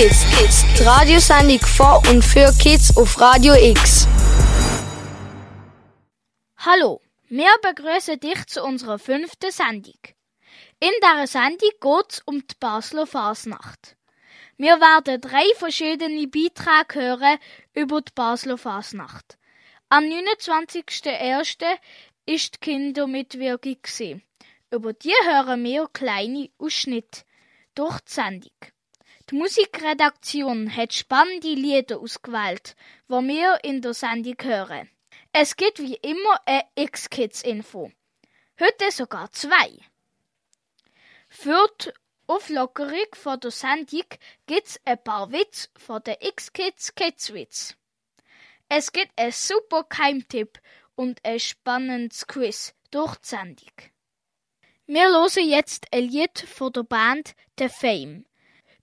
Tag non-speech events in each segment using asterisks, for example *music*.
X-Kids, Kids, die Radiosendung von und für Kids auf Radio X. Hallo, wir begrüßen dich zu unserer fünften Sendung. In dieser Sendung geht es um die Basler Fasnacht. Wir werden drei verschiedene Beiträge hören über die Basler Fasnacht. Am 29.01. ist die Kindermitwirkung. Über die hören wir kleine Ausschnitte durch die Sendung. Die Musikredaktion hat spannende Lieder ausgewählt, die wir in der Sendung hören. Es gibt wie immer eine X-Kids-Info. Heute sogar zwei. Für die Auflockerung von der Sendung gibt's ein paar Witze von den X-Kids Kidswitz. Es gibt einen super Keimtipp und ein spannendes Quiz durch die Sendung. Wir hören jetzt ein Lied von der Band The Fame.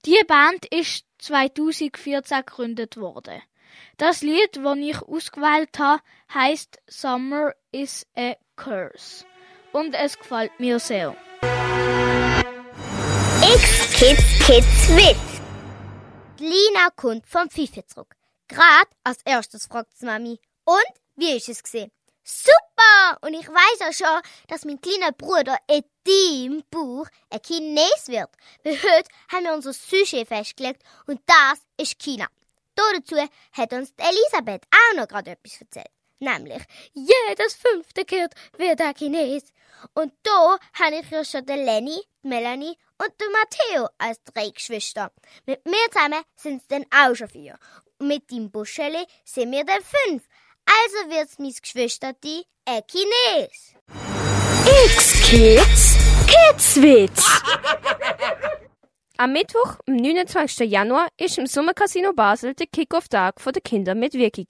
Die Band ist 2014 gegründet worden. Das Lied, das ich ausgewählt habe, heißt Summer is a Curse. Und es gefällt mir sehr. X Kids Kids Witz. Lina kommt vom Fifi zurück. Grad als erstes fragt Mami. Und wie ist es gesehen? Super! Und ich weiß auch schon, dass mein kleiner Bruder Edim Buch ein Chines wird. Weil heute haben wir unser Sujet festgelegt und das ist China. Dazu hat uns Elisabeth auch noch gerade etwas erzählt. Nämlich, jedes fünfte Kind wird ein Chines. Und da habe ich ja schon den Lenny, die Melanie und den Matteo als drei Geschwister. Mit mir zusammen sind es dann auch schon vier. Und mit dem Buscheli sind wir dann fünf. Also wird's mis Geschwisterti ein Chines. X-Kids Kidswitz. Am Mittwoch, am 29. Januar, ist im Sommercasino Basel der Kick-Off-Tag der Kinder mit Wirkung.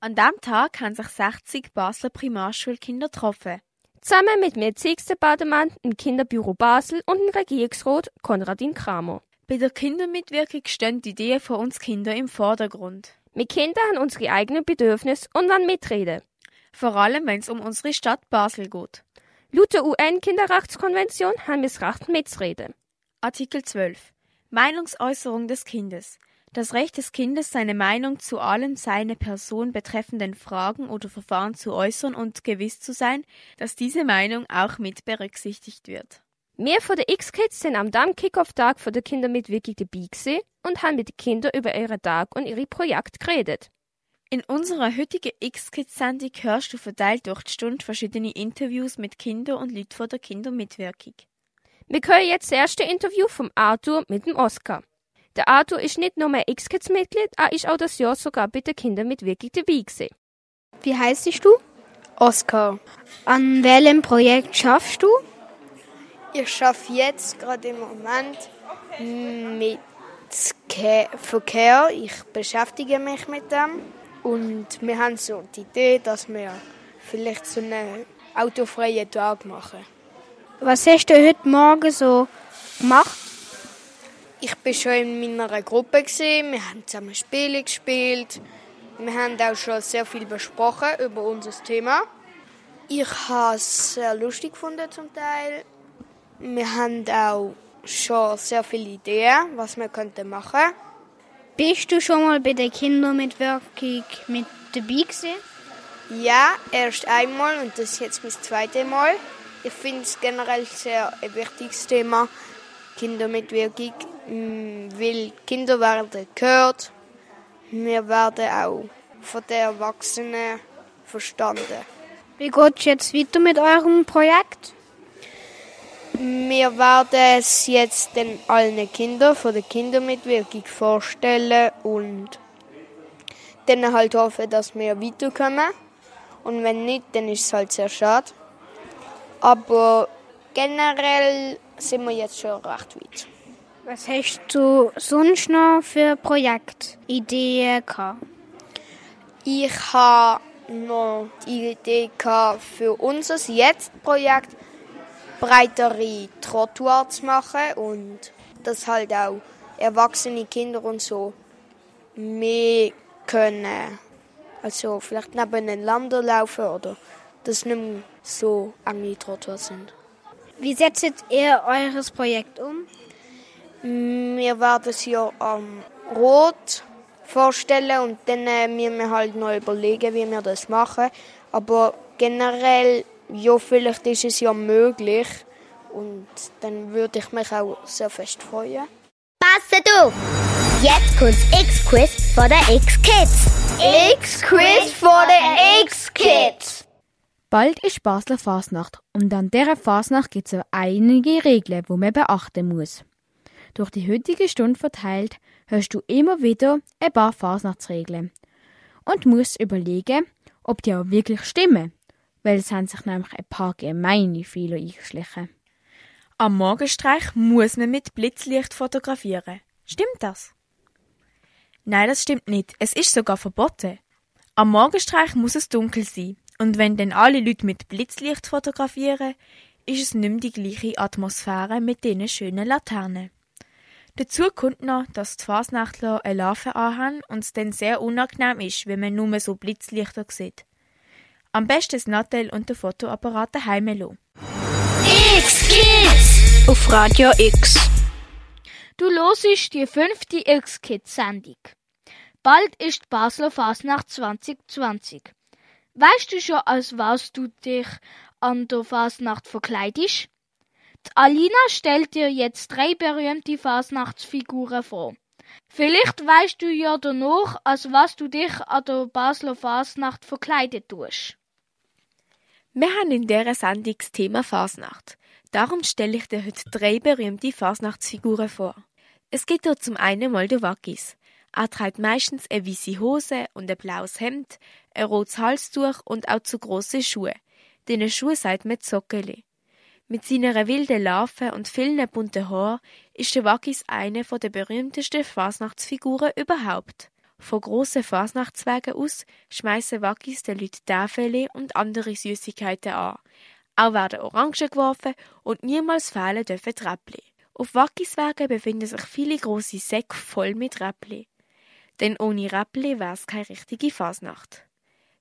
An diesem Tag haben sich 60 Basler Primarschulkinder getroffen. Zusammen mit dem Erziehungsdepartement, im Kinderbüro Basel und dem Regierungsrat Konradin Kramer. Bei der Kindermitwirkung stehen die Ideen von uns Kinder im Vordergrund. Wir Kinder haben unsere eigenen Bedürfnisse und wollen mitreden. Vor allem, wenn es um unsere Stadt Basel geht. Laut der UN-Kinderrechtskonvention haben wir das Recht mitzureden. Artikel 12. Meinungsäußerung des Kindes. Das Recht des Kindes, seine Meinung zu allen seine Person betreffenden Fragen oder Verfahren zu äußern und gewiss zu sein, dass diese Meinung auch mit berücksichtigt wird. Wir von den X-Kids sind am Damm Kickoff-Tag von den Kindern mit wirklich dabei und haben mit den Kindern über ihren Tag und ihre Projekte geredet. In unserer heutigen X-Kids-Sendung hörst du verteilt durch die Stunde verschiedene Interviews mit Kindern und Leuten von der Kindermitwirkung. Wir hören jetzt das erste Interview vom Arthur mit dem Oscar. Der Arthur ist nicht nur ein X-Kids-Mitglied, er ist auch das Jahr sogar bei den Kindern mit wirklich dabei gewesen. Wie heißt du? Oscar. An welchem Projekt schaffst du? Ich schaffe jetzt gerade im Moment mit Verkehr. Ich beschäftige mich mit dem. Und wir haben so die Idee, dass wir vielleicht so einen autofreien Tag machen. Was hast du heute Morgen so gemacht? Ich war schon in meiner Gruppe. Gewesen. Wir haben zusammen Spiele gespielt. Wir haben auch schon sehr viel besprochen über unser Thema. Ich habe es sehr lustig gefunden zum Teil. Wir haben auch schon sehr viele Ideen, was wir könnten machen. Bist du schon mal bei der Kindermitwirkung mit dabei gewesen? Ja, erst einmal und das ist jetzt mein zweites Mal. Ich finde es generell sehr ein wichtiges Thema, Kindermitwirkung, mm, weil Kinder werden gehört, wir werden auch von den Erwachsenen verstanden. Wie geht es jetzt weiter mit eurem Projekt? Wir werden es jetzt den allen Kindern von der Kindermitwirkung vorstellen und dann halt hoffen, dass wir weiterkommen. Und wenn nicht, dann ist es halt sehr schade. Aber generell sind wir jetzt schon recht weit. Was hast du sonst noch für Projektideen gehabt? Ich habe noch die Idee für unser Jetzt-Projekt breitere Trottoir zu machen und dass halt auch erwachsene Kinder und so mehr können, also vielleicht nebeneinander laufen oder dass nicht mehr so enge Trottoir sind. Wie setzt ihr eures Projekt um? Wir werden es ja am rot vorstellen und dann äh, müssen wir halt noch überlegen, wie wir das machen. Aber generell, ja, vielleicht ist es ja möglich und dann würde ich mich auch sehr fest freuen. Passet auf! Jetzt kommt das X-Quiz von der X-Kids. X-Quiz von den X-Kids. Bald ist Basler Fasnacht und an dieser Fasnacht gibt es einige Regeln, die man beachten muss. Durch die heutige Stunde verteilt hörst du immer wieder ein paar Fasnachtsregeln und musst überlegen, ob die auch wirklich stimmen, weil es haben sich nämlich ein paar gemeine Fehler eingeschlichen. Am Morgenstreich muss man mit Blitzlicht fotografieren. Stimmt das? Nein, das stimmt nicht. Es ist sogar verboten. Am Morgenstreich muss es dunkel sein. Und wenn dann alle Leute mit Blitzlicht fotografieren, ist es nicht mehr die gleiche Atmosphäre mit diesen schönen Laternen. Dazu kommt noch, dass die Fasnachtler eine Larve anhaben und es dann sehr unangenehm ist, wenn man nur so Blitzlichter sieht. Am besten das Nattel und den Fotoapparat daheim lassen. X-Kids. Auf Radio X. Du hörst die fünfte X-Kids-Sendung. Bald ist die Basler Fasnacht 2020. Weißt du schon, als was du dich an der Fasnacht verkleidest? Die Alina stellt dir jetzt drei berühmte Fasnachtsfiguren vor. Vielleicht weißt du ja danach, als was du dich an der Basler Fasnacht verkleidet tust. Wir haben in dieser Sendung das Thema Fasnacht. Darum stelle ich dir heute drei berühmte Fasnachtsfiguren vor. Es gibt dort zum einen mal den Wackis. Er trägt meistens eine weiße Hose und ein blaues Hemd, ein rotes Halstuch und auch zu große Schuhe. Diesen Schuhe sagt man Zockeli. Mit seiner wilden Larve und vielen bunten Haaren ist der Wackis eine der berühmtesten Fasnachtsfiguren überhaupt. Von grossen Fasnachtswegen aus schmeißen Wackis den Leuten Tafel und andere Süßigkeiten an. Auch werden Orangen geworfen und niemals fehlen dürfen Treppli. Auf Wackiswegen befinden sich viele große Säcke voll mit Räppli. Denn ohne Räppli wär's keine richtige Fasnacht.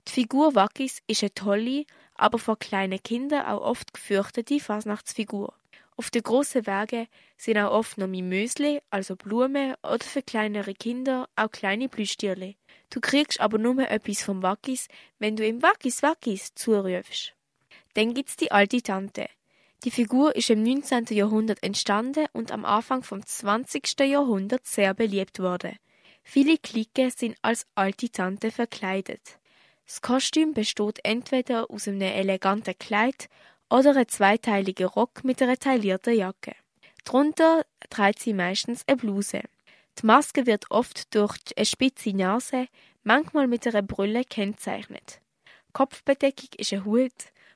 Die Figur Wackis ist eine tolle, aber von kleinen Kindern auch oft gefürchtete Fasnachtsfigur. Auf den grossen Wegen sind auch oft noch Mimösli, also Blumen, oder für kleinere Kinder auch kleine Plüschtierli. Du kriegst aber nur etwas vom Wackis, wenn du im Wackis Wackis zurufst. Dann gibt's die alte Tante. Die Figur ist im 19. Jahrhundert entstanden und am Anfang vom 20. Jahrhundert sehr beliebt worden. Viele Clique sind als alte Tante verkleidet. Das Kostüm besteht entweder aus einem eleganten Kleid oder einem zweiteiligen Rock mit einer taillierten Jacke. Drunter trägt sie meistens eine Bluse. Die Maske wird oft durch eine spitze Nase, manchmal mit einer Brille kennzeichnet. Kopfbedeckung ist ein Hut,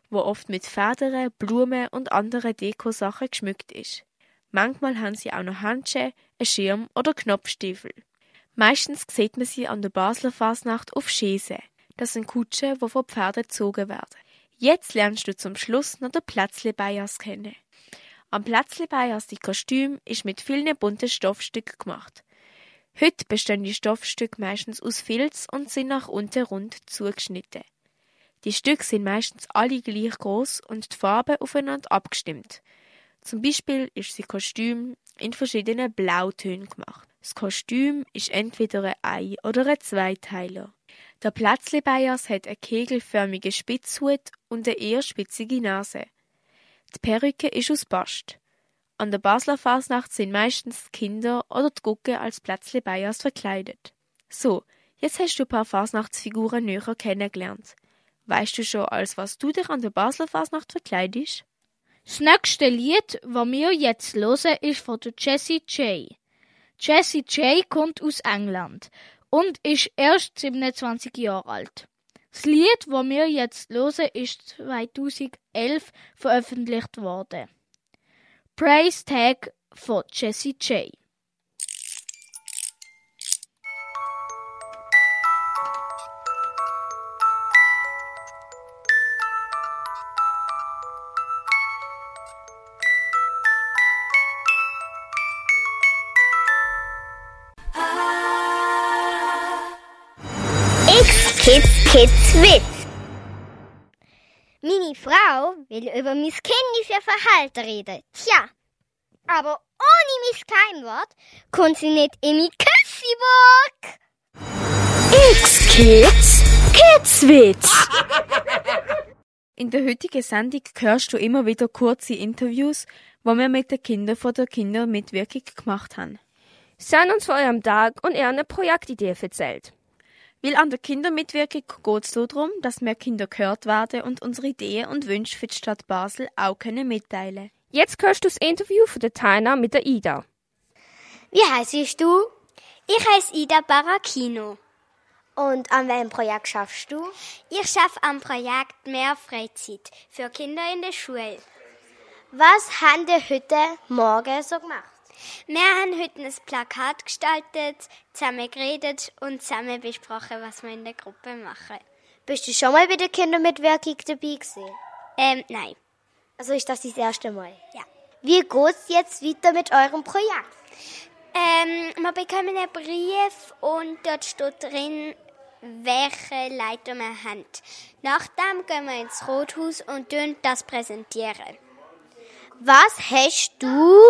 wo oft mit Federn, Blumen und anderen Dekosachen geschmückt ist. Manchmal haben sie auch noch Handschuhe, einen Schirm oder Knopfstiefel. Meistens sieht man sie an der Basler Fasnacht auf Schäse. Das sind Kutschen, die von Pferden gezogen werden. Jetzt lernst du zum Schluss noch den Plätzli-Bias kennen. Am Plätzli-Bias die Kostüm ist mit vielen bunten Stoffstücken gemacht. Heute bestehen die Stoffstücke meistens aus Filz und sind nach unten rund zugeschnitten. Die Stücke sind meistens alle gleich groß und die Farben aufeinander abgestimmt. Zum Beispiel ist das Kostüm in verschiedenen Blautönen gemacht. Das Kostüm ist entweder ein Ei- oder ein Zweiteiler. Der Plätzli-Bias hat einen kegelförmigen Spitzhut und eine eher spitzige Nase. Die Perücke ist aus Bast. An der Basler Fasnacht sind meistens die Kinder oder die Gucke als Plätzli-Bias verkleidet. So, jetzt hast du ein paar Fasnachtsfiguren näher kennengelernt. Weißt du schon, als was du dich an der Basler Fasnacht verkleidest? Das nächste Lied, das wir jetzt hören, ist von Jessie J. Jessie J kommt aus England und ist erst 27 Jahre alt. Das Lied, das wir jetzt hören, ist 2011 veröffentlicht worden. Praise Tag von Jessie J. Will über mein kindliches Verhalten reden. Tja, aber ohne mein Keimwort kann sie nicht in Küsschen Lütziburg! X-Kids Kidswitz In der heutigen Sendung hörst du immer wieder kurze Interviews, wo wir mit den Kindern von der Kindermitwirkung gemacht haben. Sie haben uns von eurem Tag und ihre Projektidee erzählt. Weil an der Kindermitwirkung geht es darum, dass mehr Kinder gehört werden und unsere Ideen und Wünsche für die Stadt Basel auch können mitteilen Jetzt hörst du das Interview von der Taina mit der Ida. Wie heißt du? Ich heiße Ida Barakino. Und an welchem Projekt schaffst du? Ich schaffe am Projekt Mehr Freizeit für Kinder in der Schule. Was haben die heute Morgen so gemacht? Wir haben heute ein Plakat gestaltet, zusammen geredet und zusammen besprochen, was wir in der Gruppe machen. Bist du schon mal bei der Kindermitwirkung dabei gewesen? Ähm, nein. Also ist das das erste Mal? Ja. Wie geht's jetzt weiter mit eurem Projekt? Ähm, wir bekommen einen Brief und dort steht drin, welche Leiter wir haben. Nachdem gehen wir ins Rothaus und das präsentieren. Was hast du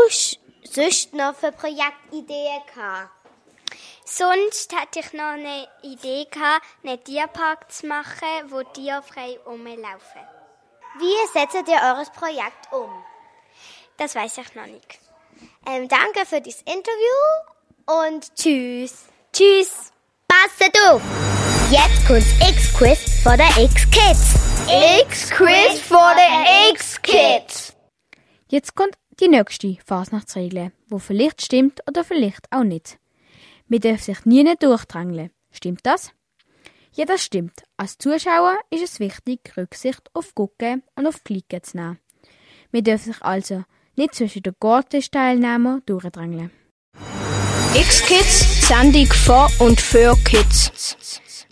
sonst noch für Projektideen gehabt? Sonst hatte ich noch eine Idee gehabt, einen Tierpark zu machen, wo Tiere frei rumlaufen. Wie setzt ihr eures Projekt um? Das weiß ich noch nicht. Ähm, danke für das Interview und tschüss. Tschüss. Passet auf! Jetzt kommt X-Quiz vor der X-Kids. X-Quiz vor der X-Kids. Jetzt kommt die nächste Fasnachtsregel, wo vielleicht stimmt oder vielleicht auch nicht. Man darf sich nie durchdrängeln. Stimmt das? Ja, das stimmt. Als Zuschauer ist es wichtig, Rücksicht auf Gucken und auf Klicken zu nehmen. Man darf sich also nicht zwischen den Gortesteilnehmern durchdrängeln. X-Kids, Sendung vor und für Kids.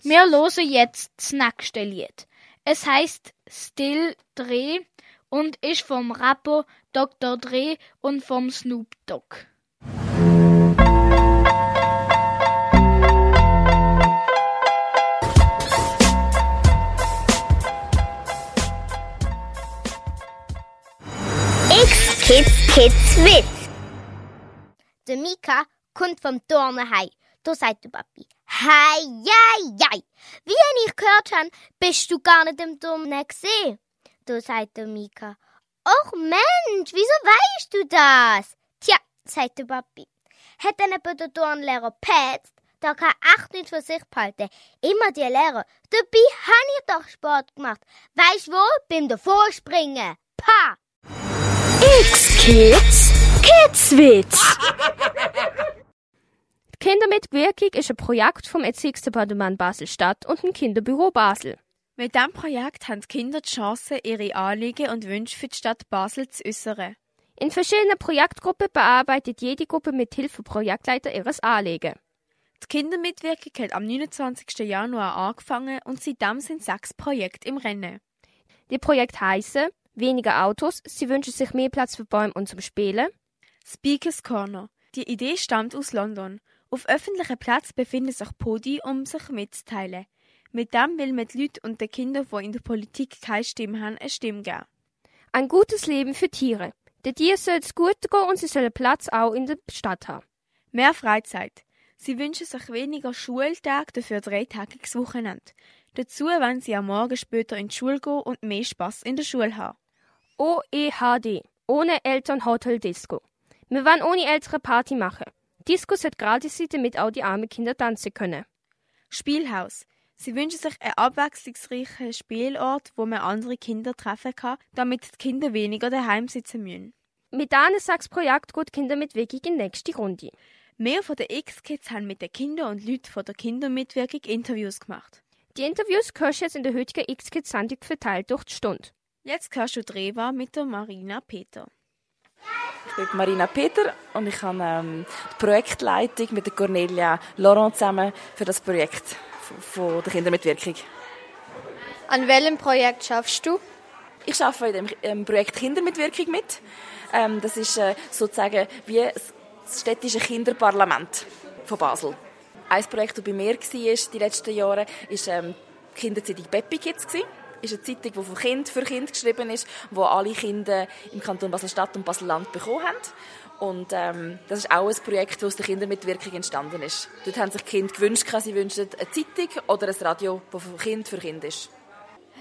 Wir hören jetzt das nächste Lied. Es heißt Still Dreh und ist vom Rapper Dr. Dre und vom Snoop Dogg. X-Kids Kids Witz. Der Mika kommt vom Dornenhai. Da sagt der Papi, hei, jei, jei. Wie ich gehört habe, bist du gar nicht im Dornen gesehen. Da sagt der Mika, ach Mensch, wieso weißt du das? Tja, sagt der Papi, hat dann eben der Dornlehrer petzt, da kann echt nicht für sich behalten. Immer die Lehrer. Dabei habe ich doch Sport gemacht. Weißt wo? Beim Davorspringen. Pa! X-Kids Kidswitz Die Kindermitwirkung ist ein Projekt vom Erziehungsdepartement Basel-Stadt und dem Kinderbüro Basel. Mit diesem Projekt haben die Kinder die Chance, ihre Anliegen und Wünsche für die Stadt Basel zu äußern. In verschiedenen Projektgruppen bearbeitet jede Gruppe mit Hilfe von Projektleiter ihres Anliegen. Die Kindermitwirkung hat am 29. Januar angefangen und seitdem sind sechs Projekte im Rennen. Die Projekte heißen Weniger Autos, sie wünschen sich mehr Platz für Bäume und zum Spielen. Speakers Corner. Die Idee stammt aus London. Auf öffentlichen Plätzen befinden sich Podi, um sich mitzuteilen. Mit dem will man die Leute und den Kindern, die in der Politik keine Stimme haben, eine Stimme geben. Ein gutes Leben für Tiere. Den Tieren soll es gut gehen und sie sollen Platz auch in der Stadt haben. Mehr Freizeit. Sie wünschen sich weniger Schultage, dafür dreitägiges Wochenende. Dazu wollen sie am Morgen später in die Schule gehen und mehr Spaß in der Schule haben. OEHD. Ohne Eltern Hotel Disco. Wir wollen ohne Eltern Party machen. Disco sollte gratis sein, damit auch die armen Kinder tanzen können. Spielhaus. Sie wünschen sich einen abwechslungsreichen Spielort, wo man andere Kinder treffen kann, damit die Kinder weniger daheim sitzen müssen. Mit diesem Sachsprojekt geht Kinder mit Wirkung in die nächste Runde. Mehr von den X-Kids haben mit den Kindern und Leuten von der Kindermitwirkung Interviews gemacht. Die Interviews hörst du jetzt in der heutigen X-Kids-Sendung verteilt durch die Stunde. Jetzt hörst du Dreva mit der Marina Peter. Ich bin Marina Peter und ich habe ähm, die Projektleitung mit der Cornelia Laurent zusammen für das Projekt von der Kindermitwirkung. An welchem Projekt schaffst du? Ich arbeite in dem ähm, Projekt Kindermitwirkung mit. Ähm, das ist äh, sozusagen wie das städtische Kinderparlament von Basel. Ein Projekt, das bei mir war die letzten Jahre, war ähm, die Kinderzeitung Peppi Kids. Gewesen ist eine Zeitung, die von Kind für Kind geschrieben ist, wo alle Kinder im Kanton Basel-Stadt und Basel-Land bekommen haben. Und ähm, das ist auch ein Projekt, das aus der Kindermitwirkung entstanden ist. Dort haben sich die Kinder gewünscht, sie wünschen eine Zeitung oder ein Radio, das von Kind für Kind ist.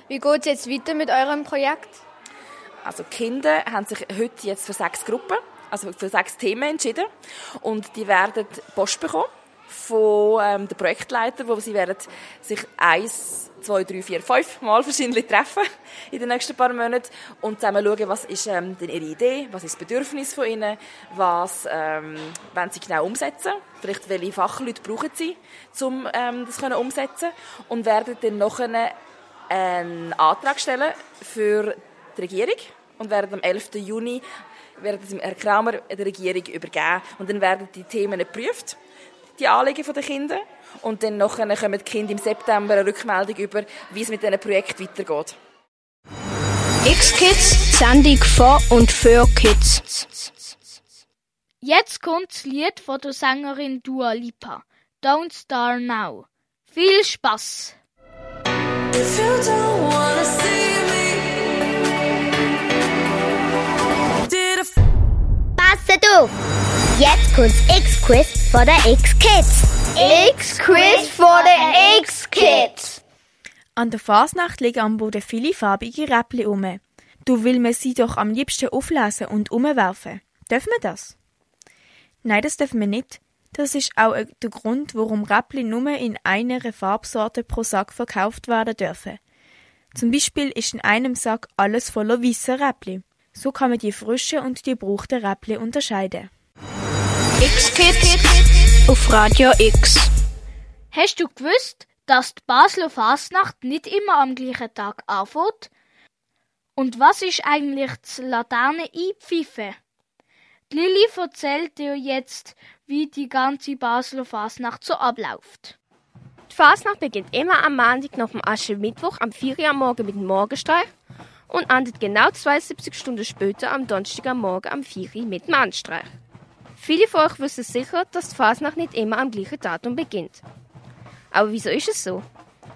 Wie geht es jetzt weiter mit eurem Projekt? Also die Kinder haben sich heute jetzt für sechs Gruppen, also für sechs Themen entschieden und die werden Post bekommen von ähm, den Projektleitern, wo sie werden sich eins, zwei, drei, vier, fünf Mal verschiedentlich treffen in den nächsten paar Monaten und zusammen schauen, was ist ähm, denn ihre Idee, was ist das Bedürfnis von ihnen, was ähm, wollen sie genau umsetzen, vielleicht welche Fachleute brauchen sie, um ähm, das können umsetzen? Und werden dann noch einen Antrag stellen für die Regierung und werden am 11. Juni werden sie Herrn Kramer der Regierung übergeben. Und dann werden die Themen geprüft die Anliegen der Kinder. Und dann nachher kommen die Kinder im September eine Rückmeldung über, wie es mit diesem Projekt weitergeht. X-Kids, Sendung von und für Kids. Jetzt kommt das Lied von der Sängerin Dua Lipa. Don't Star Now. Viel Spaß! Passet auf! Jetzt kommt X-Quiz von der X-Kids. X-Quiz von der X-Kids. An der Fasnacht liegen am Boden viele farbige Räppli um. Du will man sie doch am liebsten auflesen und umwerfen. Dürfen wir das? Nein, das dürfen wir nicht. Das ist auch der Grund, warum Räppli nur in einer Farbsorte pro Sack verkauft werden dürfen. Zum Beispiel ist in einem Sack alles voller weißer Räppli. So kann man die frischen und die gebrauchten Räppli unterscheiden. X-Kids auf Radio X. Hast du gewusst, dass die Basler Fasnacht nicht immer am gleichen Tag anfängt? Und was ist eigentlich das Laterne einpfeifen? Die Lilly erzählt dir jetzt, wie die ganze Basler Fasnacht so abläuft. Die Fasnacht beginnt immer am Montag nach dem Aschermittwoch am 4 Uhr am Morgen mit dem Morgenstreich und endet genau 72 Stunden später am Donnerstag am Morgen am 4 Uhr mit dem Anstreich. Viele von euch wissen sicher, dass die Fasnacht nicht immer am gleichen Datum beginnt. Aber wieso ist es so?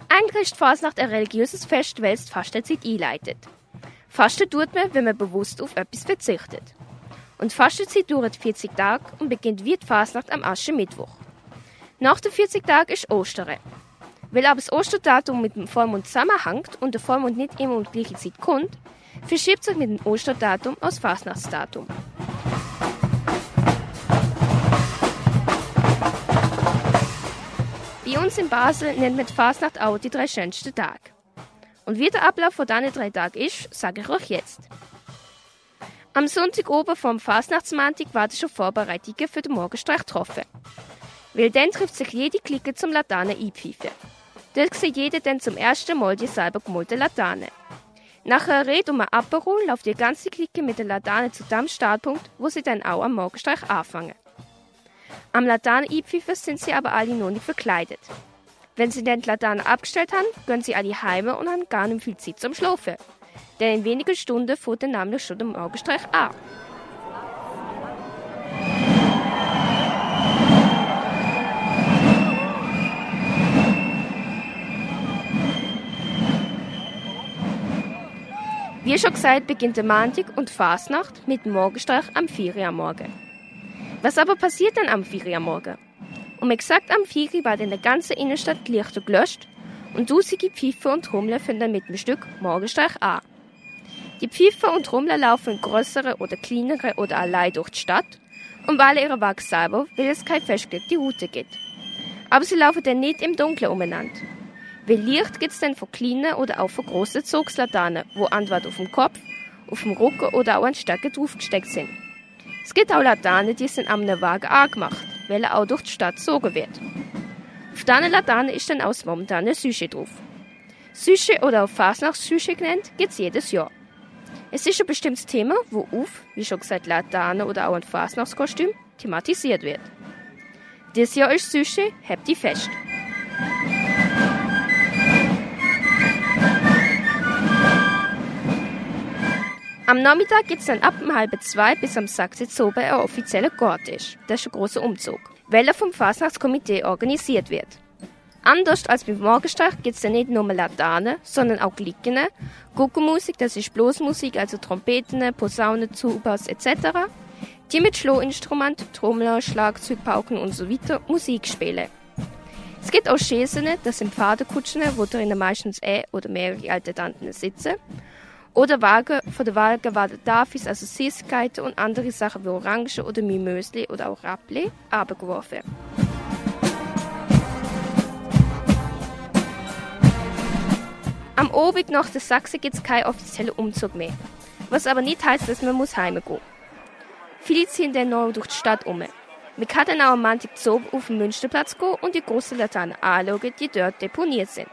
Eigentlich ist die Fasnacht ein religiöses Fest, weil es die Fastenzeit einleitet. Fasten tut man, wenn man bewusst auf etwas verzichtet. Und die Fastenzeit dauert 40 Tage und beginnt wie die Fasnacht am Aschermittwoch. Nach den 40 Tagen ist Ostern. Weil aber das Osterdatum mit dem Vollmond zusammenhängt und der Vollmond nicht immer um die gleiche Zeit kommt, verschiebt sich mit dem Osterdatum aus Fasnachtsdatum. Bei uns in Basel nennt man die Fasnacht auch die drei schönsten Tage. Und wie der Ablauf von diesen drei Tagen ist, sage ich euch jetzt. Am Sonntag oben vom Fasnachtsmantik warten schon Vorbereitungen für den Morgenstreich getroffen. Weil dann trifft sich jede Clique zum Latane einpfeifen. Dort sieht jeder dann zum ersten Mal die selber gemalte Latane. Einer Rede um ein Aperol läuft die ganze Clique mit der Latane zu dem Startpunkt, wo sie dann auch am Morgenstreich anfangen. Am Laterne-Einpfeifen sind sie aber alle noch nicht verkleidet. Wenn sie den Laterne abgestellt haben, gehen sie alle heime und haben gar nicht viel Zeit zum Schlafen. Denn in wenigen Stunden fährt dann nämlich schon der Morgenstreich an. Wie schon gesagt, beginnt der Montag und Fasnacht mit dem Morgenstreich am 4 Uhr Morgen. Was aber passiert dann am 4 Uhr am Morgen? Um exakt am 4 Uhr war in der ganzen Innenstadt die Lichter gelöscht und dusige Pfeife und Trommler dann mit dem Stück Morgenstreich an. Die Pfeife und Trommler laufen größere oder kleinere oder allein durch die Stadt und weil ihre Wagen selber, weil es keine festgelegte Route gibt. Aber sie laufen dann nicht im Dunkeln umeinander. Weil Licht gibt es dann von kleinen oder auch von großen Zugslaternen, wo entweder auf dem Kopf, auf dem Rücken oder auch an Stöcken draufgesteckt sind. Es gibt auch Laternen, die sind am Wagen angemacht, weil er auch durch die Stadt gezogen wird. Auf diesen Laternen ist dann auch momentan Süsche drauf. Süsche oder auch Fasnachtssüsche genannt, gibt es jedes Jahr. Es ist ein bestimmtes Thema, wo auf, wie schon gesagt, Laterne oder auch ein Fasnachtskostüm thematisiert wird. Dieses Jahr ist Süsche, habt die fest. Am Nachmittag gibt es dann ab um halb zwei bis am Sachsitz oben ein offizieller. Das ist ein großer Umzug, welcher vom Fasnachtskomitee organisiert wird. Anders als beim Morgenstreich gibt es dann nicht nur Laternen, sondern auch Glicken, Guckenmusik, das ist Bloßmusik, also Trompeten, Posaunen, Zubas etc. die mit Schlohinstrument, Trommler, Schlagzeug, Pauken und so weiter Musik spielen. Es gibt auch Schäsen, das sind Pfadekutschen, wo darin meistens ein oder mehrere alte Tanten sitzen. Oder Wagen, von der Wagen werden Daffys, also Süßigkeiten und andere Sachen wie Orangen oder Mimösli oder auch Rappli, abgeworfen. Am Abend nach der Sachse gibt es keinen offiziellen Umzug mehr. Was aber nicht heißt, dass man muss heimgehen muss. Viele ziehen dann noch durch die Stadt um. Man kann dann auch am Montag auf den Münsterplatz gehen und die großen Laternen anschauen, die dort deponiert sind.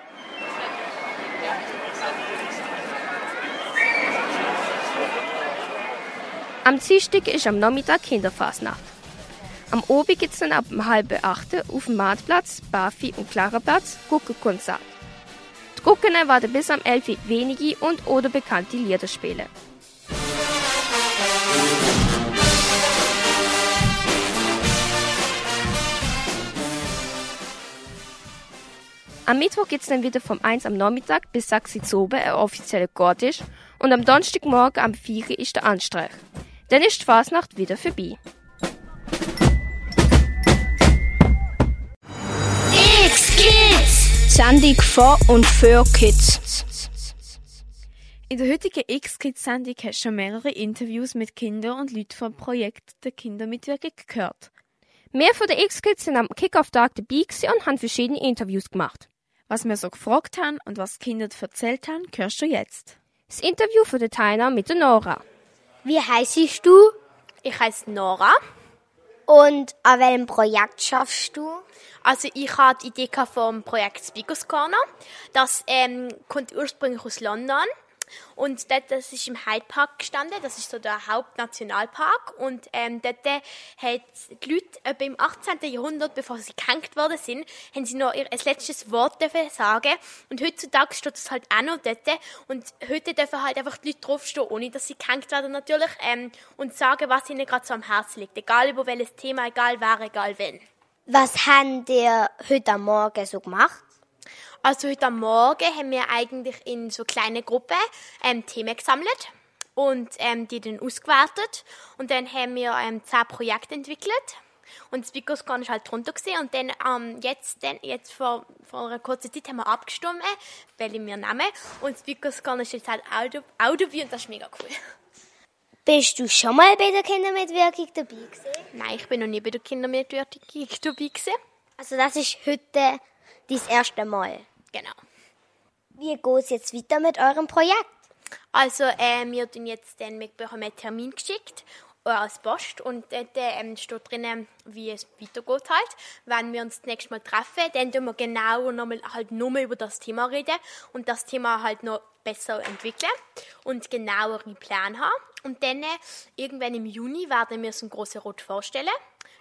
Am Dienstag ist am Nachmittag Kinderfasnacht. Am Abend gibt es dann ab halb acht auf dem Marktplatz, Bafi und Klaraplatz Guckenkonzert. Die Gucken werden bis am 11 wenige und oder bekannte Lieder spielen. Am Mittwoch gibt es dann wieder vom 1 am Nachmittag bis 6 Uhr oben ein offizieller Gortisch und am Donnerstagmorgen am 4 Uhr ist der Anstreich. Dann ist die Fasnacht wieder vorbei. X-Kids! Sendung von und für Kids. In der heutigen X-Kids-Sendung hast du schon mehrere Interviews mit Kindern und Leuten vom Projekt der Kindermitwirkung gehört. Wir von den X-Kids sind am Kick-Off-Tag dabei und haben verschiedene Interviews gemacht. Was wir so gefragt haben und was die Kinder erzählt haben, hörst du jetzt. Das Interview von der Taina mit der Nora. Wie heißt du? Ich heiße Nora. Und an welchem Projekt schaffst du? Also ich hatte die Idee vom Projekt Speakers Corner. Das ähm, kommt ursprünglich aus London und dort, das ist im Hyde Park gestanden, das ist so der Hauptnationalpark. Und ähm, dort äh, hat die Leute äh, im 18. Jahrhundert, bevor sie gehängt worden sind, haben sie noch ihr ein letztes Wort dürfen sagen. Und heutzutage steht es halt auch noch dort. Und heute dürfen halt einfach die Leute draufstehen, ohne dass sie gehängt werden natürlich, ähm, und sagen, was ihnen gerade so am Herzen liegt. Egal über welches Thema, egal wer, egal wenn. Was haben ihr heute Morgen so gemacht? Also heute Morgen haben wir eigentlich in so kleine Gruppen ähm, Themen gesammelt und ähm, die dann ausgewertet und dann haben wir ähm, zehn Projekte entwickelt und das Speakerscan ist halt drunter gesehen und dann ähm, jetzt, dann, jetzt vor, vor einer kurzen Zeit haben wir abgestimmt, welche wir nehmen und das Speakerscan ist jetzt halt auch dabei und das ist mega cool. Bist du schon mal bei der Kindermitwirkung dabei gewesen? Nein, ich bin noch nie bei der Kindermitwirkung dabei gewesen. Also das ist heute das erste Mal? Genau. Wie geht es jetzt weiter mit eurem Projekt? Also, äh, wir tun jetzt wir bekommen einen Termin geschickt äh, als Post und dort ähm, steht drin, wie es weitergeht halt. Wenn wir uns das nächste Mal treffen, dann tun wir genauer nochmal, halt nur über das Thema reden und das Thema halt noch besser entwickeln und genauere Pläne haben. Und dann, äh, irgendwann im Juni, werden wir so einen großen Rot vorstellen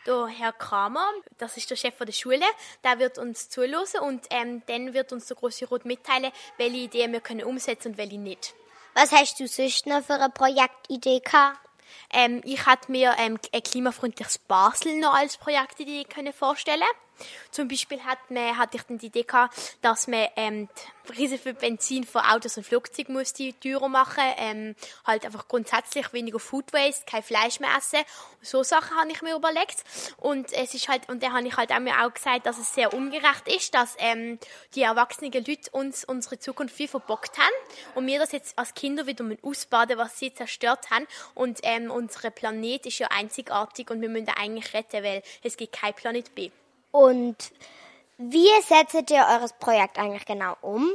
der Herr Kramer, das ist der Chef der Schule, der wird uns zulassen und ähm, dann wird uns der große Rot mitteilen, welche Ideen wir können umsetzen und welche nicht. Was hast du sonst noch für eine Projektidee gehabt? Ähm, ich hatte mir ähm, ein klimafreundliches Basel noch als Projektidee können vorstellen zum Beispiel hat man, hatte ich dann die Idee gehabt, dass man ähm, die Preise für Benzin von Autos und Flugzeugen muss die teurer machen, ähm, halt einfach grundsätzlich weniger Food Waste, kein Fleisch mehr essen. So Sachen habe ich mir überlegt und es ist halt und dann habe ich halt auch mir auch gesagt, dass es sehr ungerecht ist, dass ähm, die erwachsenen Leute uns unsere Zukunft viel verbockt haben und wir das jetzt als Kinder wieder ausbaden, was sie zerstört haben und ähm, unser Planet ist ja einzigartig und wir müssen den eigentlich retten, weil es gibt kein Planet B. Und wie setzt ihr eures Projekt eigentlich genau um?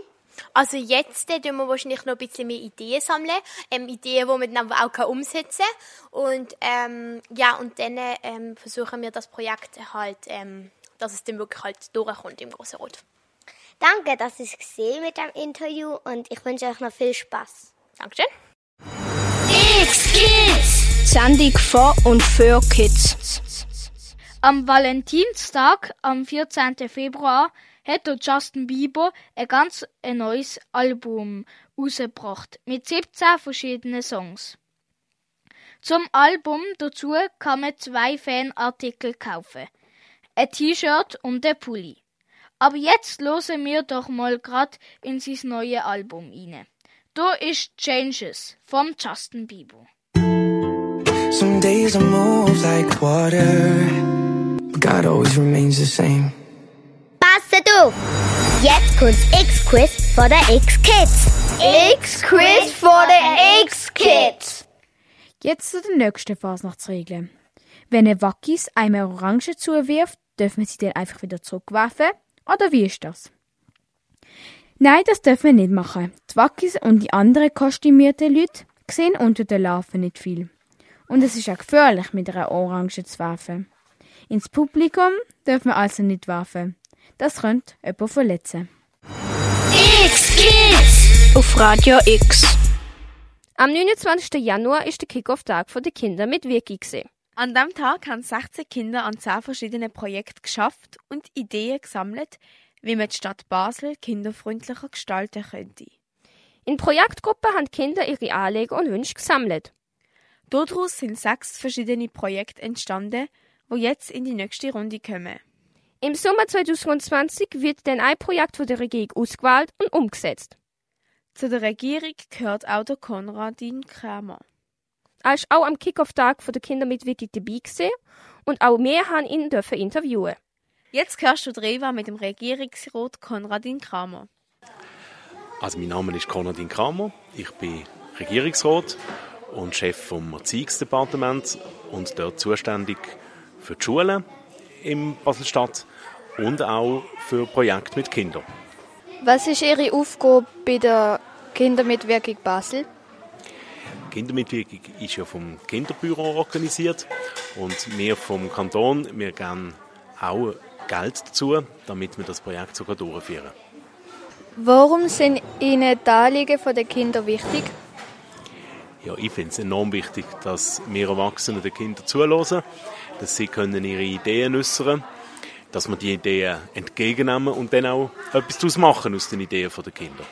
Also jetzt äh, wir wahrscheinlich noch ein bisschen mehr Ideen sammeln, ähm, Ideen, die man dann auch umsetzen kann. Und ähm, ja, und dann ähm, versuchen wir das Projekt halt, ähm, dass es dann wirklich halt durchkommt im Großen Rot. Danke, dass ich es gesehen mit dem Interview und ich wünsche euch noch viel Spaß. Dankeschön. X Kids. Sendung von und für Kids. Am Valentinstag, am 14. Februar, hat Justin Bieber ein ganz ein neues Album rausgebracht mit 17 verschiedenen Songs. Zum Album dazu kann man zwei Fanartikel kaufen. Ein T-Shirt und ein Pulli. Aber jetzt hören wir doch mal grad in sein neues Album rein. Da ist Changes vom Justin Bieber. Some days I move like water, God always remains the same. Passet auf! Jetzt kommt's X-Quiz von der X-Kids. X-Quiz von der X-Kids. Jetzt zu den nächsten Fasnachtsregeln. Wenn ein Wackis einem Orange zuwirft, dürfen sie den einfach wieder zurückwerfen? Oder wie ist das? Nein, das dürfen wir nicht machen. Die Wackis und die anderen kostümierten Leute sehen unter den Larven nicht viel. Und es ist auch gefährlich, mit einer Orange zu werfen. Ins Publikum dürfen wir also nicht werfen. Das könnte jemanden verletzen. X-Kids auf Radio X. Am 29. Januar ist der Kickoff-Tag der Kinder mit gesehen. An diesem Tag haben 16 Kinder an 10 verschiedenen Projekten geschafft und Ideen gesammelt, wie man die Stadt Basel kinderfreundlicher gestalten könnte. In Projektgruppen haben Kinder ihre Anliegen und Wünsche gesammelt. Daraus sind sechs verschiedene Projekte entstanden, wo jetzt in die nächste Runde kommen. Im Sommer 2020 wird dann ein Projekt von der Regierung ausgewählt und umgesetzt. Zu der Regierung gehört auch der Konradin Kramer. Er ist auch am Kickoff-Tag der Kinder mit Wiki dabei gewesen und auch wir haben ihn dürfen interviewen. Jetzt hörst du Dreva mit dem Regierungsrat Konradin Kramer. Also mein Name ist Konradin Kramer, ich bin Regierungsrat und Chef vom Erziehungsdepartement und dort zuständig für die Schulen in Basel-Stadt und auch für Projekte mit Kindern. Was ist Ihre Aufgabe bei der Kindermitwirkung Basel? Kindermitwirkung ist ja vom Kinderbüro organisiert und wir vom Kanton, wir geben auch Geld dazu, damit wir das Projekt sogar durchführen. Warum sind Ihnen die Anliegen der Kinder wichtig? Ja, ich finde es enorm wichtig, dass wir Erwachsenen den Kindern zuhören, dass sie können ihre Ideen äußern dass wir die Ideen entgegennehmen und dann auch etwas daraus machen aus den Ideen der Kinder.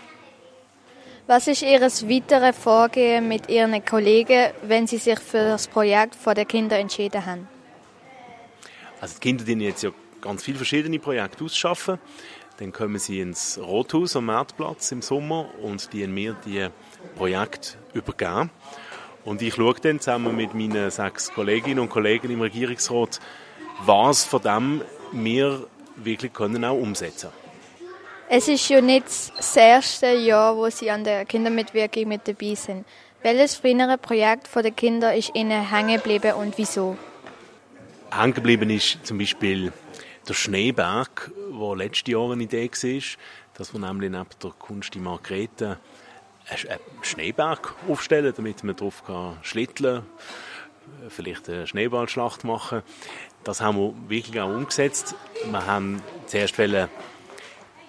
Was ist Ihr weiteres Vorgehen mit Ihren Kollegen, wenn Sie sich für das Projekt der Kinder entschieden haben? Also die Kinder die jetzt ja ganz viele verschiedene Projekte ausschaffen. Dann kommen sie ins Rothaus am Marktplatz im Sommer und die mir die Projekte übergeben. Und ich schaue dann zusammen mit meinen sechs Kolleginnen und Kollegen im Regierungsrat, was von dem wir wirklich können auch umsetzen Es ist ja nicht das erste Jahr, wo Sie an der Kindermitwirkung mit dabei sind. Welches frühere Projekt der Kinder ist Ihnen hängen geblieben und wieso? Hängen geblieben ist zum Beispiel der Schneeberg, der letztes Jahr eine Idee war, dass wir nämlich neben der Kunst die Margrethe einen Schneeberg aufstellen, damit man drauf kann schlitteln vielleicht eine Schneeballschlacht machen. Das haben wir wirklich auch umgesetzt. Wir haben zuerst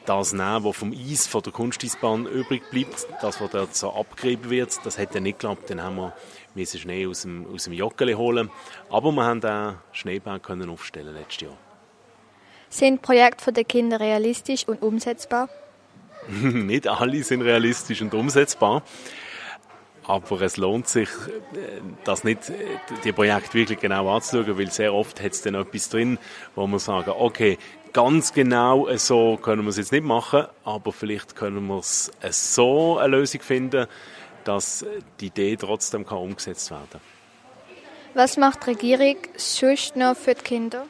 das nehmen, was vom Eis von der Kunsteisbahn übrig bleibt, das, was dort so abgerieben wird. Das dann nicht geklappt. Dann haben wir müssen Schnee aus dem, aus dem Joggeli holen. Aber wir haben den Schneeberg können aufstellen letztes Jahr. Sind Projekte der Kinder realistisch und umsetzbar? *laughs* nicht alle sind realistisch und umsetzbar. Aber es lohnt sich, das nicht, die Projekte wirklich genau anzuschauen, weil sehr oft hat es dann etwas drin, wo man sagen, okay, ganz genau so können wir es jetzt nicht machen, aber vielleicht können wir es so eine Lösung finden, dass die Idee trotzdem kann umgesetzt werden kann. Was macht die Regierung sonst noch für die Kinder?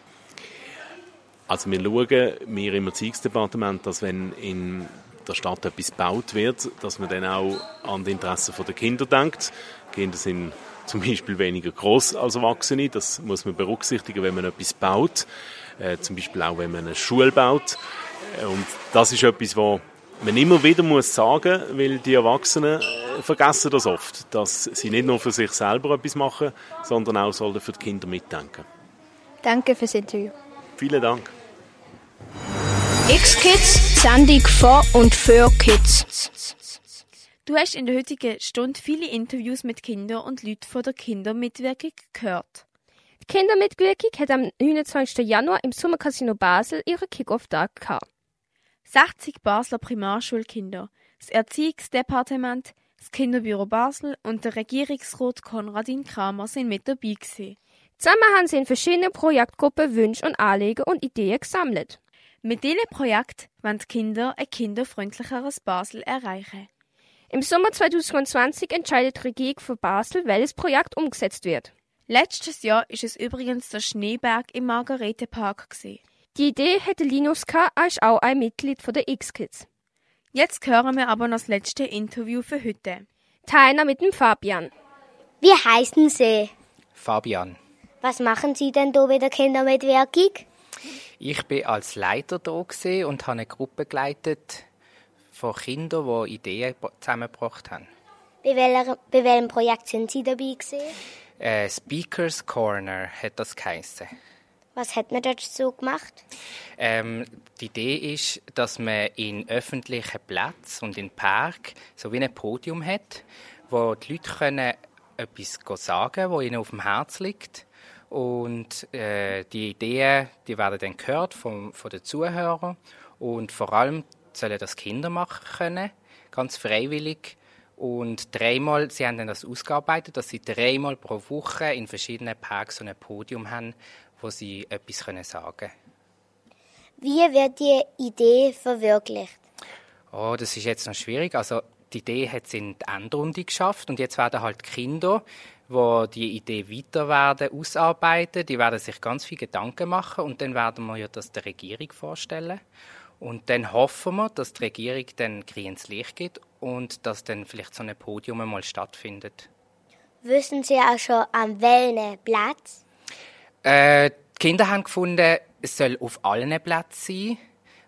Also wir schauen, wir im Erziehungsdepartement, dass wenn in der Stadt etwas gebaut wird, dass man dann auch an die Interessen der Kinder denkt. Kinder sind zum Beispiel weniger groß als Erwachsene. Das muss man berücksichtigen, wenn man etwas baut. Äh, zum Beispiel auch, wenn man eine Schule baut. Äh, und das ist etwas, was man immer wieder muss sagen, weil die Erwachsenen äh, vergessen das oft, dass sie nicht nur für sich selber etwas machen, sondern auch für die Kinder mitdenken. Danke fürs Interview. Vielen Dank. X-Kids, Sendung von und für Kids. Du hast in der heutigen Stunde viele Interviews mit Kindern und Leuten von der Kindermitwirkung gehört. Die Kindermitwirkung hat am 29. Januar im Sommercasino Basel ihren Kick-Off-Tag gehabt. 60 Basler Primarschulkinder, das Erziehungsdepartement, das Kinderbüro Basel und der Regierungsrat Konradin Kramer sind mit dabei gewesen. Zusammen haben sie in verschiedenen Projektgruppen Wünsche und Anliegen und Ideen gesammelt. Mit diesem Projekt wollen die Kinder ein kinderfreundlicheres Basel erreichen. Im Sommer 2020 entscheidet die Regierung von Basel, welches Projekt umgesetzt wird. Letztes Jahr ist es übrigens der Schneeberg im Margaretenpark. Gewesen. Die Idee hatte Linus er ist auch ein Mitglied der X-Kids. Jetzt hören wir aber noch das letzte Interview für heute. Teiner mit dem Fabian. Wie heißen Sie? Fabian. Was machen Sie denn da bei der Kindermitwirkung? Ich bin als Leiter da und habe eine Gruppe geleitet von Kindern, die Ideen zusammengebracht haben. Bei, welcher, bei welchem Projekt sind Sie dabei gewesen? Äh, Speakers Corner hat das geheissen. Was hat man dort so gemacht? Ähm, die Idee ist, dass man in öffentlichen Plätzen und in Park so wie ein Podium hat, wo die Leute können etwas sagen können, was ihnen auf dem Herz liegt. Und äh, die Ideen, die werden dann gehört von, von den Zuhörern und vor allem sollen das Kinder machen können, ganz freiwillig. Und dreimal, sie haben dann das ausgearbeitet, dass sie dreimal pro Woche in verschiedenen Parks so ein Podium haben, wo sie etwas können sagen können. Wie wird die Idee verwirklicht? Oh, das ist jetzt noch schwierig. Also die Idee hat es in die Endrunde geschafft und jetzt werden halt Kinder, wo die Idee weiter werden ausarbeiten, die werden sich ganz viel Gedanken machen und dann werden wir ja das der Regierung vorstellen. Und dann hoffen wir, dass die Regierung dann grünes Licht gibt und dass dann vielleicht so ein Podium mal stattfindet. Wissen Sie auch schon, an welchem Platz? Äh, die Kinder haben gefunden, es soll auf allen Plätzen sein,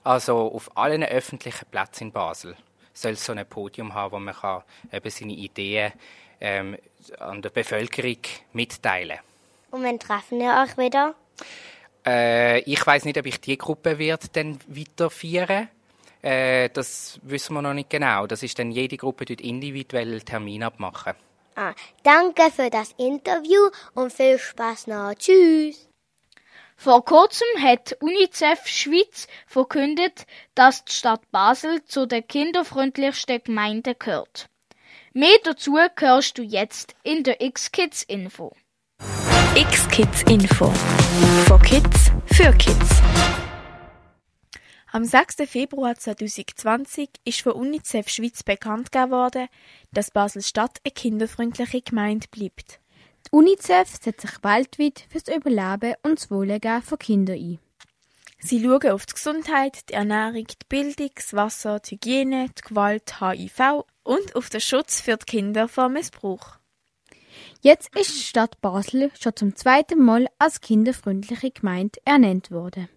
also auf allen öffentlichen Plätzen in Basel soll es so ein Podium haben, wo man kann eben seine Ideen ähm, an der Bevölkerung mitteilen. Und wann treffen ihr euch wieder? Äh, ich weiß nicht, ob ich die Gruppe wird dann weiterführen. Äh, das wissen wir noch nicht genau. Das ist dann jede Gruppe dort individuell Termin abmachen. Ah, danke für das Interview und viel Spaß noch. Tschüss. Vor kurzem hat UNICEF Schweiz verkündet, dass die Stadt Basel zu den kinderfreundlichsten Gemeinden gehört. Mehr dazu hörst du jetzt in der X-Kids Info. X-Kids Info. Von Kids für Kids. Am 6. Februar 2020 ist von UNICEF Schweiz bekannt geworden, dass Basel-Stadt eine kinderfreundliche Gemeinde bleibt. Die UNICEF setzt sich weltweit für das Überleben und das Wohlergehen von Kindern ein. Sie schauen auf die Gesundheit, die Ernährung, die Bildung, das Wasser, die Hygiene, die Gewalt, HIV und auf den Schutz für die Kinder vor Missbrauch. Jetzt ist die Stadt Basel schon zum zweiten Mal als kinderfreundliche Gemeinde ernannt worden.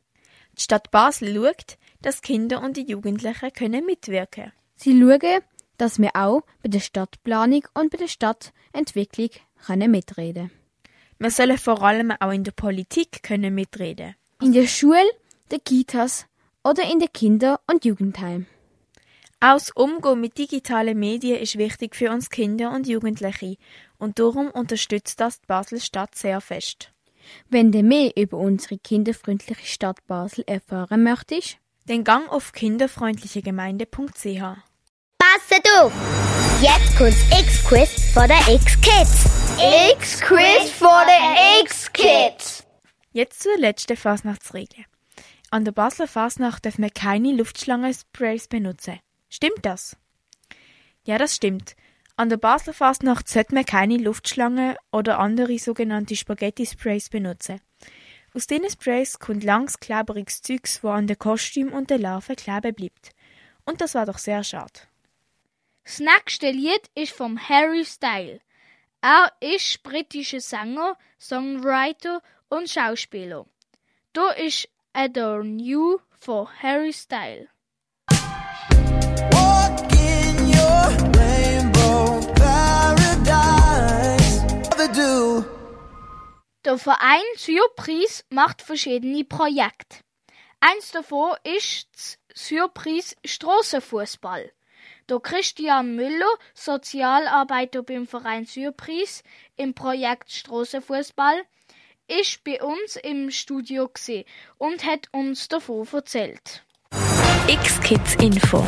Die Stadt Basel schaut, dass Kinder und die Jugendlichen können mitwirken. Sie schauen, dass wir auch bei der Stadtplanung und bei der Stadtentwicklung können mitreden. Wir sollen vor allem auch in der Politik können mitreden. In der Schule, der Kitas oder in den Kinder- und Jugendheimen. Auch das Umgehen mit digitalen Medien ist wichtig für uns Kinder und Jugendliche und darum unterstützt das die Basel-Stadt sehr fest. Wenn du mehr über unsere kinderfreundliche Stadt Basel erfahren möchtest, dann gang auf kinderfreundlichegemeinde.ch. Passet auf! Jetzt kommt das X-Quiz von der X-Kids. X-Quiz von der X-Kids. Jetzt zur letzten Fasnachtsregel. An der Basler Fasnacht dürfen wir keine Luftschlangensprays benutzen. Stimmt das? Ja, das stimmt. An der Basler Fasnacht sollte man keine Luftschlangen oder andere sogenannte Spaghetti-Sprays benutzen. Aus diesen Sprays kommt langs kleberiges Zeugs, wo an den Kostüm und den Larven kleben bleibt. Und das war doch sehr schade. Das nächste Lied ist vom Harry Style. Er ist britischer Sänger, Songwriter und Schauspieler. Da ist Adore New von Harry Style. Der Verein Surprise macht verschiedene Projekte. Eins davon ist das Surprise Strassenfußball. Der Christian Müller, Sozialarbeiter beim Verein Surprise im Projekt Strassenfußball, ist bei uns im Studio und hat uns davon erzählt. X-Kids Info.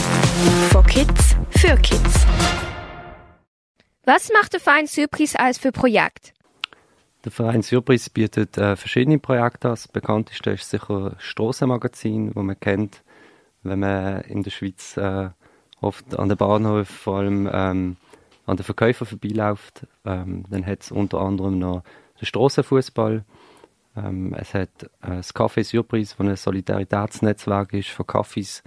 Von Kids für Kids. Was macht der Verein Surprise als für Projekt? Der Verein Surprise bietet äh, verschiedene Projekte an. Das bekannteste ist sicher das Strassenmagazin, das man kennt, wenn man in der Schweiz äh, oft an den Bahnhof, vor allem ähm, an den Verkäufern vorbeiläuft. Ähm, dann hat es unter anderem noch den Strassenfußball. Ähm, es hat äh, das Café Surprise, das ein Solidaritätsnetzwerk ist von Kaffees,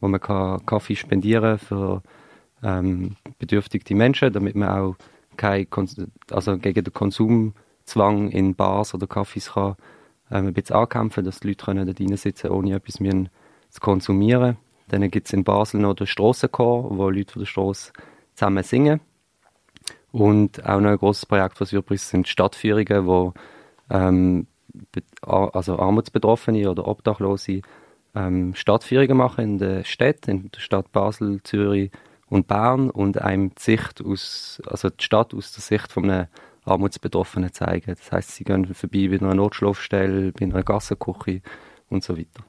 wo man kann Kaffee spendieren für ähm, bedürftige Menschen, damit man auch kein also gegen den Konsumzwang in Bars oder Cafés kann ähm, ein bisschen ankämpfen, dass die Leute können da drinnen sitzen ohne etwas zu konsumieren. Dann gibt es in Basel noch den Strassenchor, wo Leute von der Straße zusammen singen. Und auch noch ein großes Projekt, was übrigens sind Stadtführungen, wo ähm, also Armutsbetroffene oder Obdachlose ähm, Stadtführungen machen in der Stadt, in der Stadt Basel, Zürich und Bern und einem die Sicht aus, also die Stadt aus der Sicht von einem Armutsbetroffenen zeigen. Das heißt, sie gehen vorbei bei einer Notschlafstelle, bei einer Gassenküche und so weiter.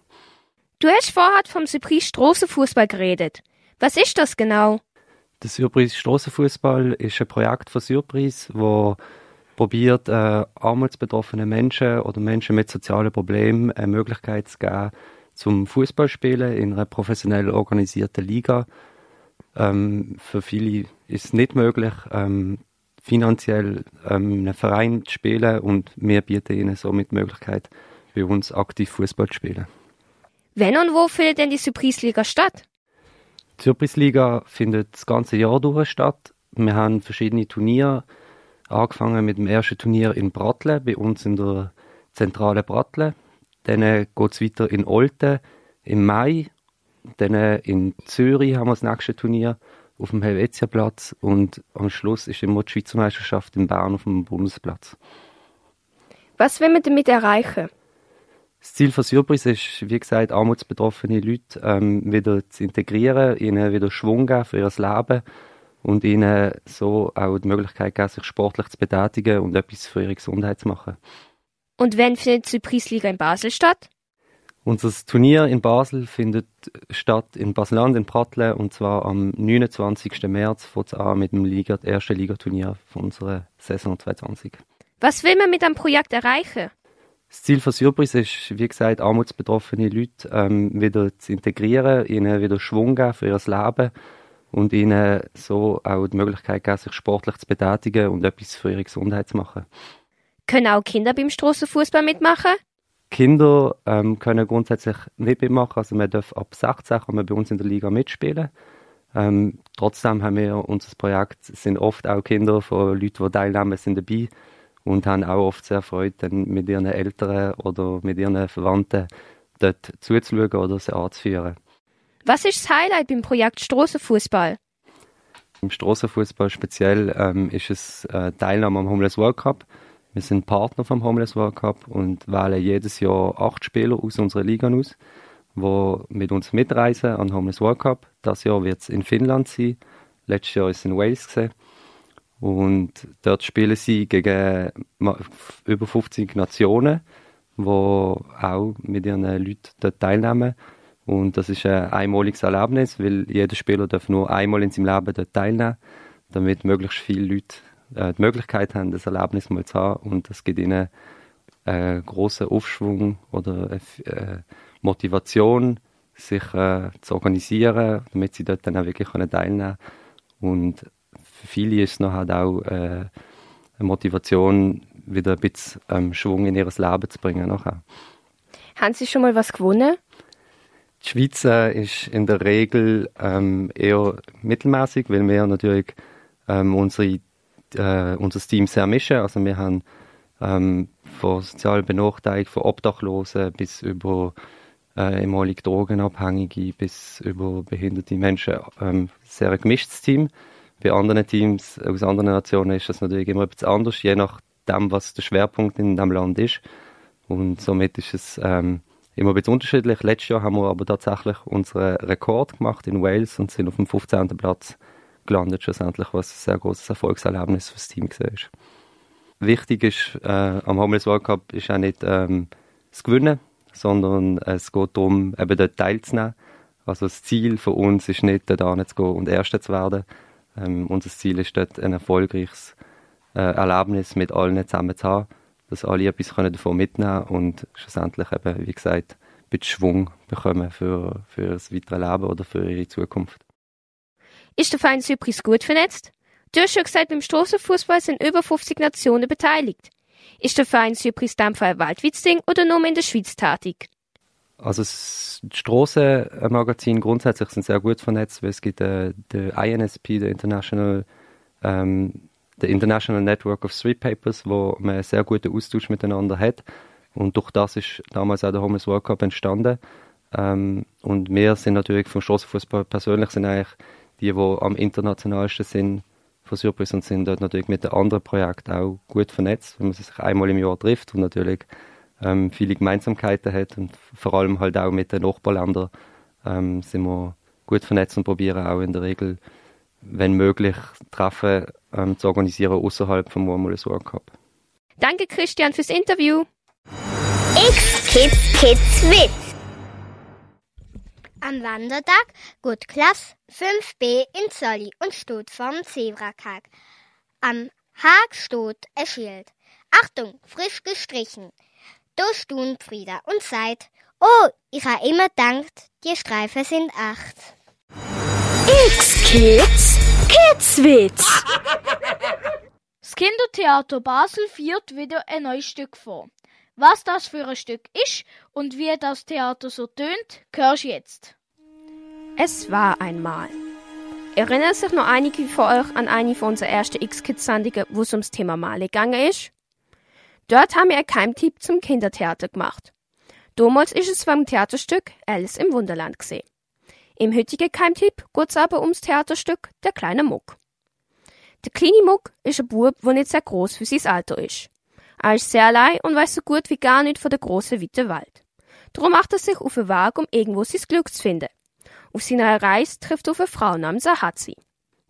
Du hast vorher vom Surprise Strassenfußball geredet. Was ist das genau? Der Surprise Strassenfußball ist ein Projekt von Surprise, wo probiert, äh, armutsbetroffenen Menschen oder Menschen mit sozialen Problemen eine Möglichkeit zu geben, zum Fußballspielen in einer professionell organisierten Liga. Ähm, für viele ist es nicht möglich, ähm, finanziell ähm, einen Verein zu spielen und wir bieten ihnen somit die Möglichkeit, bei uns aktiv Fußball zu spielen. Wenn und wo findet denn die Surprise-Liga statt? Die Surprise-Liga findet das ganze Jahr durch statt. Wir haben verschiedene Turniere, angefangen mit dem ersten Turnier in Bratle, bei uns in der zentralen Bratle. Dann geht es weiter in Olten im Mai. Dann in Zürich haben wir das nächste Turnier auf dem Helvetiaplatz und am Schluss ist immer die Schweizer Meisterschaft in Bern auf dem Bundesplatz. Was will man damit erreichen? Das Ziel von Surprise ist, wie gesagt, armutsbetroffene Leute ähm, wieder zu integrieren, ihnen wieder Schwung geben für ihr Leben und ihnen so auch die Möglichkeit geben, sich sportlich zu betätigen und etwas für ihre Gesundheit zu machen. Und wann findet die Surprise-Liga in Basel statt? Unser Turnier in Basel findet statt in Baseland in Prattle und zwar am 29. März fängt an mit dem Liga, ersten Ligaturnier von unserer Saison 2020. Was will man mit einem Projekt erreichen? Das Ziel von Surprise ist, wie gesagt, armutsbetroffene Leute ähm, wieder zu integrieren, ihnen wieder Schwung geben für ihr Leben und ihnen so auch die Möglichkeit geben, sich sportlich zu betätigen und etwas für ihre Gesundheit zu machen. Können auch Kinder beim Strassenfußball mitmachen? Kinder ähm, können grundsätzlich nicht mitmachen, also man darf ab 16 kann man bei uns in der Liga mitspielen. Ähm, trotzdem haben wir unser Projekt, sind oft auch Kinder von Leuten, die teilnehmen, sind dabei und haben auch oft sehr Freude, dann mit ihren Eltern oder mit ihren Verwandten dort zuzuschauen oder sie anzuführen. Was ist das Highlight beim Projekt Strassenfußball? Im Strassenfußball speziell ähm, ist es äh, Teilnahme am Homeless World Cup. Wir sind Partner vom Homeless World Cup und wählen jedes Jahr acht Spieler aus unserer Liga aus, die mit uns mitreisen an Homeless World Cup. Das Jahr wird es in Finnland sein. Letztes Jahr ist es in Wales gesehen. Und dort spielen sie gegen über 50 Nationen, die auch mit ihren Leuten dort teilnehmen. Und das ist ein einmaliges Erlebnis, weil jeder Spieler darf nur einmal in seinem Leben dort teilnehmen, damit möglichst viele Leute äh, die Möglichkeit haben, das Erlebnis mal zu haben. Und das gibt ihnen einen großen Aufschwung oder eine Motivation, sich äh, zu organisieren, damit sie dort dann auch wirklich teilnehmen können. Und für viele ist es noch halt auch äh, eine Motivation, wieder ein bisschen ähm, Schwung in ihr Leben zu bringen. Nachher. Haben Sie schon mal was gewonnen? Die Schweiz äh, ist in der Regel ähm, eher mittelmäßig, weil wir natürlich ähm, unsere, äh, unser Team sehr mischen. Also wir haben ähm, von sozial benachteiligten, von Obdachlosen bis über äh, ehemalige Drogenabhängige bis über behinderte Menschen ähm, sehr ein gemischtes Team. Bei anderen Teams aus anderen Nationen ist das natürlich immer etwas anders, je nachdem, was der Schwerpunkt in dem Land ist. Und somit ist es ähm, immer ein bisschen unterschiedlich. Letztes Jahr haben wir aber tatsächlich unseren Rekord gemacht in Wales und sind auf dem 15. Platz gelandet, schlussendlich, was ein sehr großes Erfolgserlebnis für das Team war. Wichtig ist äh, am Homeless World Cup ist auch nicht ähm, das Gewinnen, sondern es geht darum, eben dort teilzunehmen. Also das Ziel für uns ist nicht, dort zu gehen und Erster zu werden, ähm, unser Ziel ist dort ein erfolgreiches äh, Erlebnis mit allen zusammen zu haben, dass alle etwas können davon mitnehmen und schlussendlich eben, wie gesagt, ein bisschen Schwung bekommen für, für das weitere Leben oder für ihre Zukunft. Ist der Verein Zypris gut vernetzt? Du hast schon gesagt, beim Strassenfußball sind über 50 Nationen beteiligt. Ist der Verein Surprise Dampfer Ding oder nur in der Schweiz tätig? Also das Strassenmagazin grundsätzlich sind sehr gut vernetzt, weil es gibt äh, der INSP, der International, ähm, der International Network of Street Papers, wo man einen sehr guten Austausch miteinander hat. Und durch das ist damals auch der Homeless World Cup entstanden. Ähm, und wir sind natürlich vom Strassenfußball persönlich sind eigentlich die, die am internationalsten sind von Surprise und sind dort natürlich mit den anderen Projekten auch gut vernetzt, wenn man sich einmal im Jahr trifft und natürlich ähm, viele Gemeinsamkeiten hat und vor allem halt auch mit den Nachbarländern ähm, sind wir gut vernetzt und probieren auch in der Regel, wenn möglich, Treffen ähm, zu organisieren außerhalb vom Warmole World Cup. Danke Christian fürs Interview. X Kids Kids Witz. Am Wandertag geht Klasse 5b in Zolli und steht vorm Zebrakag. Am Hag steht ein Schild. Achtung, frisch gestrichen. Da stund Frieda und seid, oh, ich habe immer gedacht, die Streifen sind acht. X-Kids, Kidswitz. Das Kindertheater Basel führt wieder ein neues Stück vor. Was das für ein Stück ist und wie das Theater so tönt, hörst jetzt. Es war einmal. Erinnern sich noch einige von euch an eine von unseren ersten X-Kids-Sendungen, wo es ums Thema Male gegangen ist? Dort haben wir einen Keimtipp zum Kindertheater gemacht. Damals ist es vom Theaterstück Alice im Wunderland gesehen. Im heutigen Keimtipp geht es aber ums Theaterstück Der kleine Muck. Der kleine Muck ist ein Bub, der nicht sehr groß für sein Alter ist. Sehr allein und weiß so gut wie gar nicht von der großen weiten Welt. Darum macht er sich auf den Weg, um irgendwo sein Glück zu finden. Auf seiner Reise trifft er auf eine Frau namens Ahazi.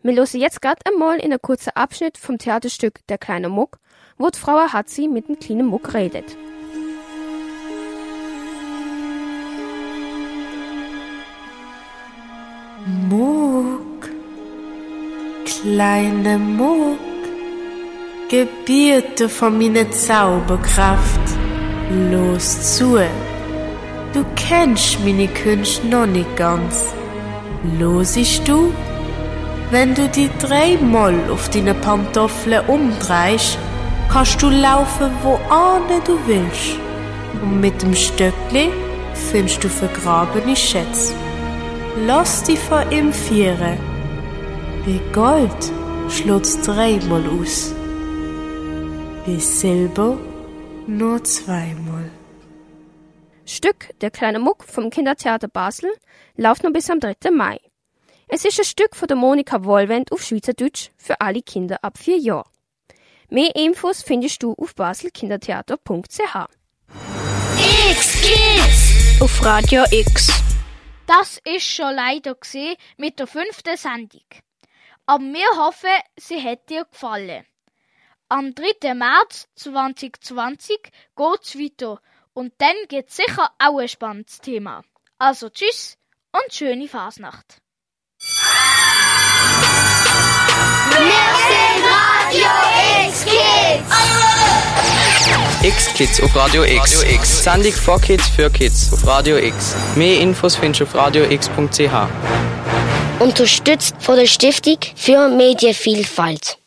Wir hören jetzt gerade einmal in einem kurzen Abschnitt vom Theaterstück Der kleine Muck, wo die Frau Ahazi mit dem kleinen Muck redet. Muck, kleine Muck, Gebiete von meiner Zauberkraft, los zu. Du kennst meine Künste noch nicht ganz. Losisch du? Wenn du die dreimal auf deine Pantoffeln umdrehst, kannst du laufen, wo du willst. Und mit dem Stöckli findest du vergrabene Schätze. Lass dich von ihm führen. Wie Gold schlägt's dreimal aus. Wie Silber nur zweimal. Stück Der kleine Muck vom Kindertheater Basel läuft noch bis am 3. Mai. Es ist ein Stück von der Monika Wollwend auf Schweizerdeutsch für alle Kinder ab vier Jahren. Mehr Infos findest du auf baselkindertheater.ch. X Kids auf Radio X. Das ist schon leider gesehen mit der fünften Sendung. Aber wir hoffen, sie hat dir gefallen. Am 3. März 2020 geht's weiter und dann gibt's sicher auch ein spannendes Thema. Also tschüss und schöne Fasnacht. Wir sind Radio X Kids. X-Kids auf Radio X. Radio X. Sendung for Kids für Kids auf Radio X. Mehr Infos findest du auf radiox.ch. Unterstützt von der Stiftung für Medienvielfalt.